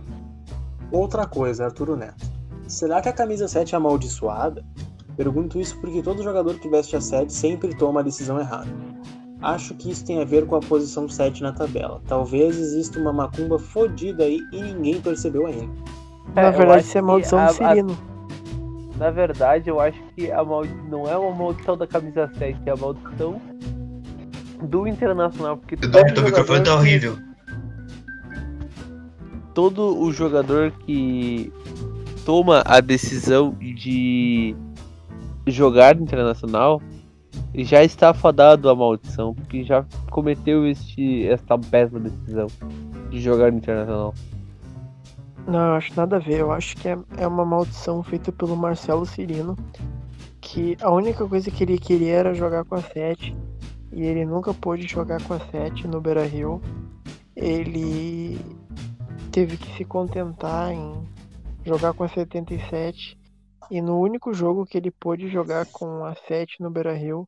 outra coisa, Arturo Neto. Será que a camisa 7 é amaldiçoada? Pergunto isso porque todo jogador que veste a 7 sempre toma a decisão errada. Acho que isso tem a ver com a posição 7 na tabela. Talvez exista uma macumba fodida aí e ninguém percebeu ainda. É, Na verdade, isso é maldição a- do a- Cirino. Na verdade, eu acho que a maldi... não é uma maldição da camisa 7, é a maldição do Internacional. Porque todo Eduardo, teu microfone tá horrível. todo o jogador que toma a decisão de jogar no internacional já está fadado à maldição, porque já cometeu este, esta péssima decisão de jogar no internacional. Não, eu acho nada a ver. Eu acho que é, é uma maldição feita pelo Marcelo Cirino. Que a única coisa que ele queria era jogar com a 7. E ele nunca pôde jogar com a 7 no Beira Rio. Ele teve que se contentar em jogar com a 77. E no único jogo que ele pôde jogar com a 7 no Beira Rio,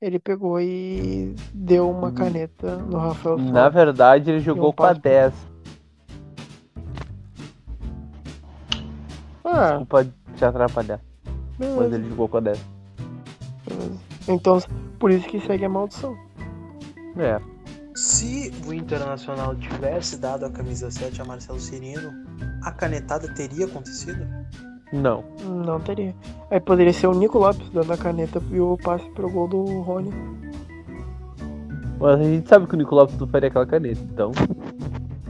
ele pegou e deu uma caneta no Rafael Na Sobis. verdade, ele jogou um com a passo- 10. Ah, Desculpa te atrapalhar, mas beleza. ele jogou com a 10. Beleza. Então, por isso que segue a maldição. É. Se o Internacional tivesse dado a camisa 7 a Marcelo Cirino, a canetada teria acontecido? Não. Não teria. Aí poderia ser o Nico Lopes dando a caneta e o passe pro gol do Rony. Mas a gente sabe que o Nicolau não faria aquela caneta, então.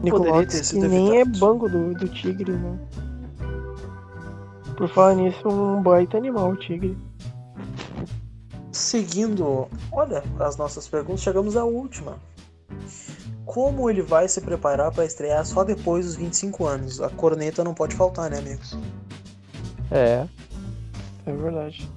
Nico Lopes que nem é banco do, do Tigre, né? Por falar nisso, um baita animal o Tigre. Seguindo, olha, as nossas perguntas, chegamos à última. Como ele vai se preparar para estrear só depois dos 25 anos? A corneta não pode faltar, né, amigos? É. É verdade.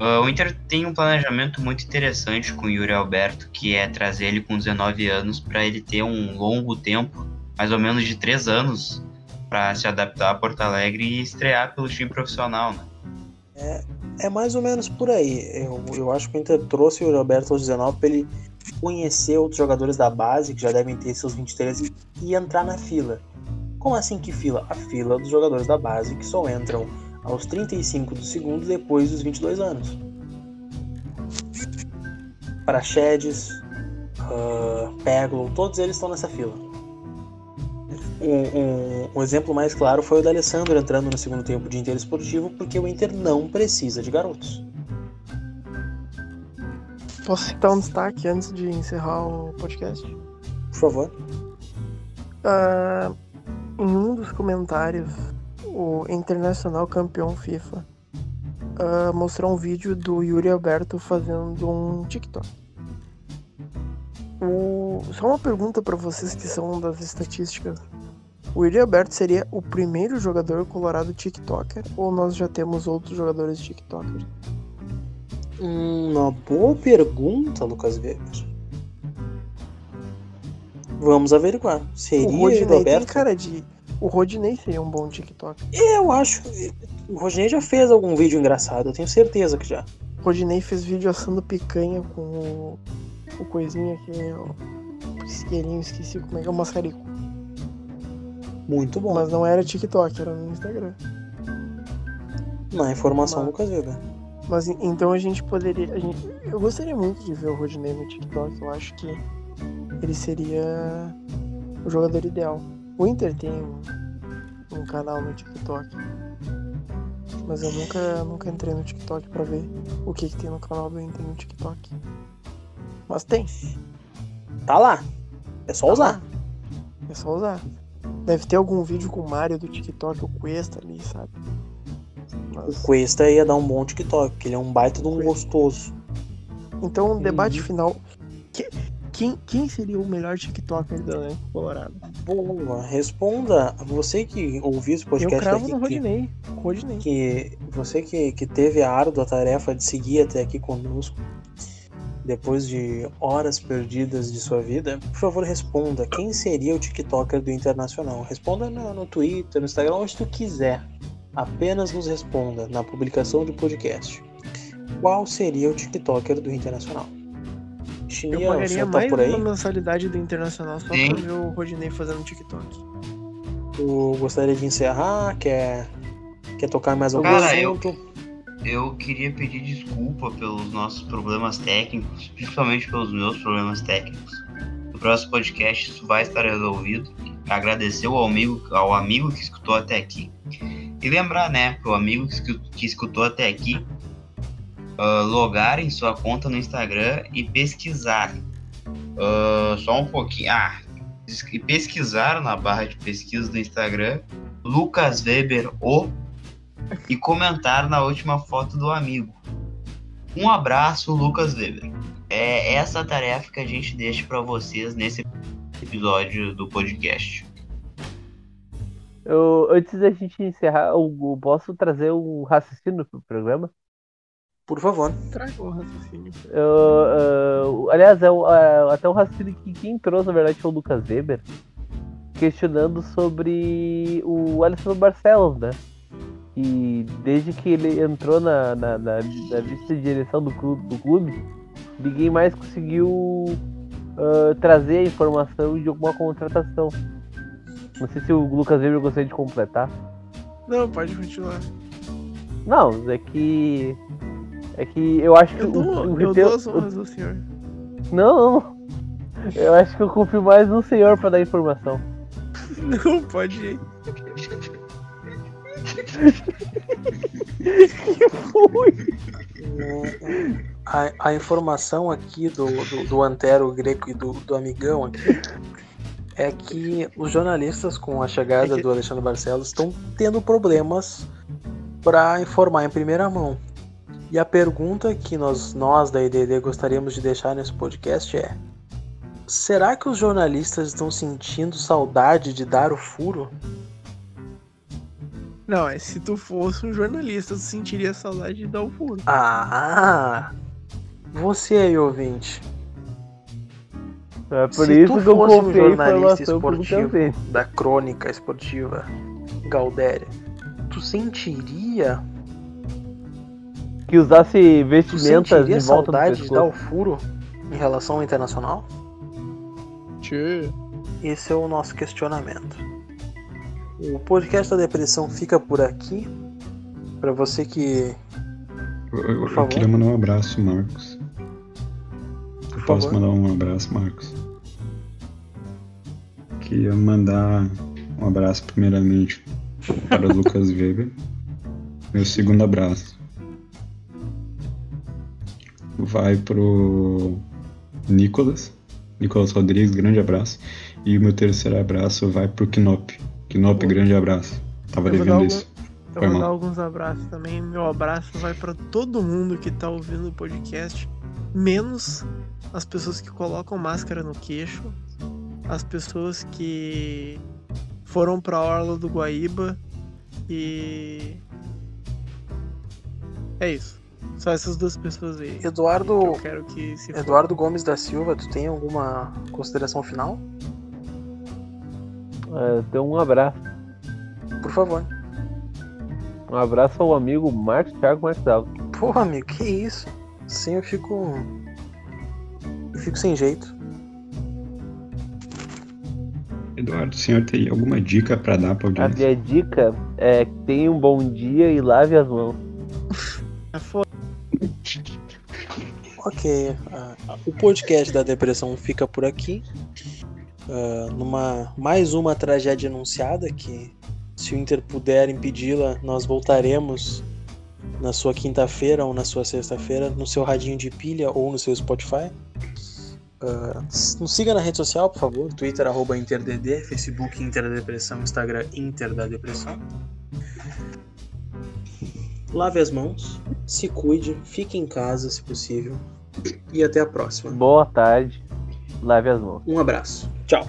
Ah, o Inter tem um planejamento muito interessante com o Yuri Alberto, que é trazer ele com 19 anos para ele ter um longo tempo, mais ou menos de 3 anos, para se adaptar a Porto Alegre e estrear pelo time profissional, né? É mais ou menos por aí. Eu, eu acho que o Inter trouxe o Roberto aos 19 para ele conhecer outros jogadores da base, que já devem ter seus 23, e, e entrar na fila. Como assim que fila? A fila dos jogadores da base que só entram aos 35 do segundo depois dos 22 anos. Praxedes, uh, Peglo, todos eles estão nessa fila. Um, um- um exemplo mais claro foi o da Alessandro entrando no segundo tempo de Inter Esportivo, porque o Inter não precisa de garotos. Posso citar um destaque antes de encerrar o podcast? Por favor. Ah, em um dos comentários, o Internacional Campeão FIFA ah, mostrou um vídeo do Yuri Alberto fazendo um TikTok. O- Só uma pergunta para vocês que são das estatísticas. O Yuri Alberto seria o primeiro jogador colorado TikToker ou nós já temos outros jogadores TikTokers? Hum, Uma boa pergunta, Lucas Weber. Vamos averiguar. Seria o Rodinei tem Roberto? cara de O Rodinei seria um bom TikTok. Eu acho. O Rodinei já fez algum vídeo engraçado, eu tenho certeza que já. O Rodinei fez vídeo assando picanha com o, o coisinha aqui, o isqueirinho, esqueci como é que é o maçarico. Muito bom. Mas não era TikTok, era no Instagram. Na informação, Mas- Lucas Weber. Mas en- então a gente poderia. a gente- eu gostaria muito de ver o Rodinei no TikTok. Eu acho que ele seria o jogador ideal. O Inter tem um, um canal no TikTok. Mas eu nunca, nunca entrei no TikTok pra ver o que, que tem no canal do Inter no TikTok. Mas tem, Tá lá. É só Tá usar. lá. é só usar. Deve ter algum vídeo com o Mario do TikTok, o Cuesta ali, sabe? Mas- O Cuesta ia dar um bom TikTok, porque ele é um baita de um gostoso. Então, debate Uhum. final. Que- quem, quem seria o melhor TikToker do elenco colorado? Boa, responda. Você que ouviu esse Eu podcast cravo aqui, no que, Rodinei. Rodinei. que você que, que teve a árdua tarefa de seguir até aqui conosco, depois de horas perdidas de sua vida, por favor responda. Quem seria o TikToker do Internacional? Responda no, no Twitter, no Instagram, onde tu quiser. Apenas nos responda na publicação do podcast. Qual seria o TikToker do Internacional? Eu Chininha, o pagaria tá mais por aí? uma mensalidade do Internacional só Sim. pra ver o Rodinei fazendo TikTok. Tu gostaria de encerrar? Quer, quer tocar mais algum Cara, eu- assunto? Eu queria pedir desculpa pelos nossos problemas técnicos, principalmente pelos meus problemas técnicos. No próximo podcast isso vai estar resolvido. Agradecer ao amigo, ao amigo que escutou até aqui. E lembrar, né, pro amigo que escu- que escutou até aqui, ah, logar em sua conta no Instagram e pesquisar. Ah, só um pouquinho. Ah, pesquisar na barra de pesquisa do Instagram Lucas Weber o e comentar na última foto do amigo. Um abraço, Lucas Weber. É essa a tarefa que a gente deixa para vocês nesse episódio do podcast. Eu, antes da gente encerrar, eu, eu posso trazer um raciocínio pro programa? Por favor. Traga o raciocínio. Eu, eu- aliás, é, o- é, até o raciocínio que quem trouxe, na verdade, foi o Lucas Weber, questionando sobre o Alessandro Barcelos, né? E desde que ele entrou na, na, na, na lista de direção do clube, do clube ninguém mais conseguiu ah, trazer a informação de alguma contratação. Não sei se o Lucas Weber gostaria de completar. Não, pode continuar. Não, é que. É que eu acho que Eu o, dou, o eu Riteu- dou as honras do senhor. Não, não. Eu acho que eu confio mais no senhor pra dar informação. Não, pode ir. Que foi? A, a informação aqui do, do, do Antero Greco e do, do amigão aqui é que os jornalistas, com a chegada É do Alexandre Barcelos, estão tendo problemas para informar em primeira mão. E a pergunta que nós, nós da IDD gostaríamos de deixar nesse podcast é: será que os jornalistas estão sentindo saudade de dar o furo? Não, é se tu fosse um jornalista, tu sentiria saudade de dar o furo. Ah! Você aí, ouvinte. É por Se isso tu que eu fosse um jornalista esportivo da crônica esportiva Galdéria, tu sentiria, Que usasse vestimentas sentiria de volta do saudade de dar o pescoço. furo em relação ao internacional? Tchê. Esse é o nosso questionamento. O podcast da depressão fica por aqui. Pra você que. Eu, eu- eu queria mandar um abraço, Marcos. Eu Por posso favor. mandar um abraço, Marcos? Queria mandar um abraço primeiramente para o Lucas Weber. Meu segundo abraço vai pro Nicolas. Nicolas Rodrigues, grande abraço. E o meu terceiro abraço vai pro Knop. Knop, Pô. grande abraço. Tava devendo algum- isso. Eu Foi vou mal. dar alguns abraços também. Meu abraço vai pra todo mundo que tá ouvindo o podcast, menos as pessoas que colocam máscara no queixo, as pessoas que foram pra orla do Guaíba e é isso. Só essas duas pessoas aí. que Eduardo. Eu quero que se Eduardo Gomes da Silva, tu tem alguma consideração final? Então um abraço favor. Um abraço ao amigo Marcos Thiago Marcos Alves. Porra, amigo, que isso? Assim eu fico. Eu fico sem jeito. Eduardo, o senhor tem alguma dica pra dar pra A audiência? minha dica é tenha um bom dia e lave as mãos. É foda. Ok, ah, o podcast da depressão fica por aqui. Ah, numa mais uma tragédia anunciada que, se o Inter puder impedi-la, nós voltaremos na sua quinta-feira ou na sua sexta-feira no seu radinho de pilha ou no seu Spotify. S- nos siga na rede social, por favor. Twitter, arroba InterDD, Facebook Inter da Depressão, Instagram Inter da Depressão. Lave as mãos, se cuide, fique em casa se possível. E até a próxima. Boa tarde. Lave as mãos. Um abraço. Tchau.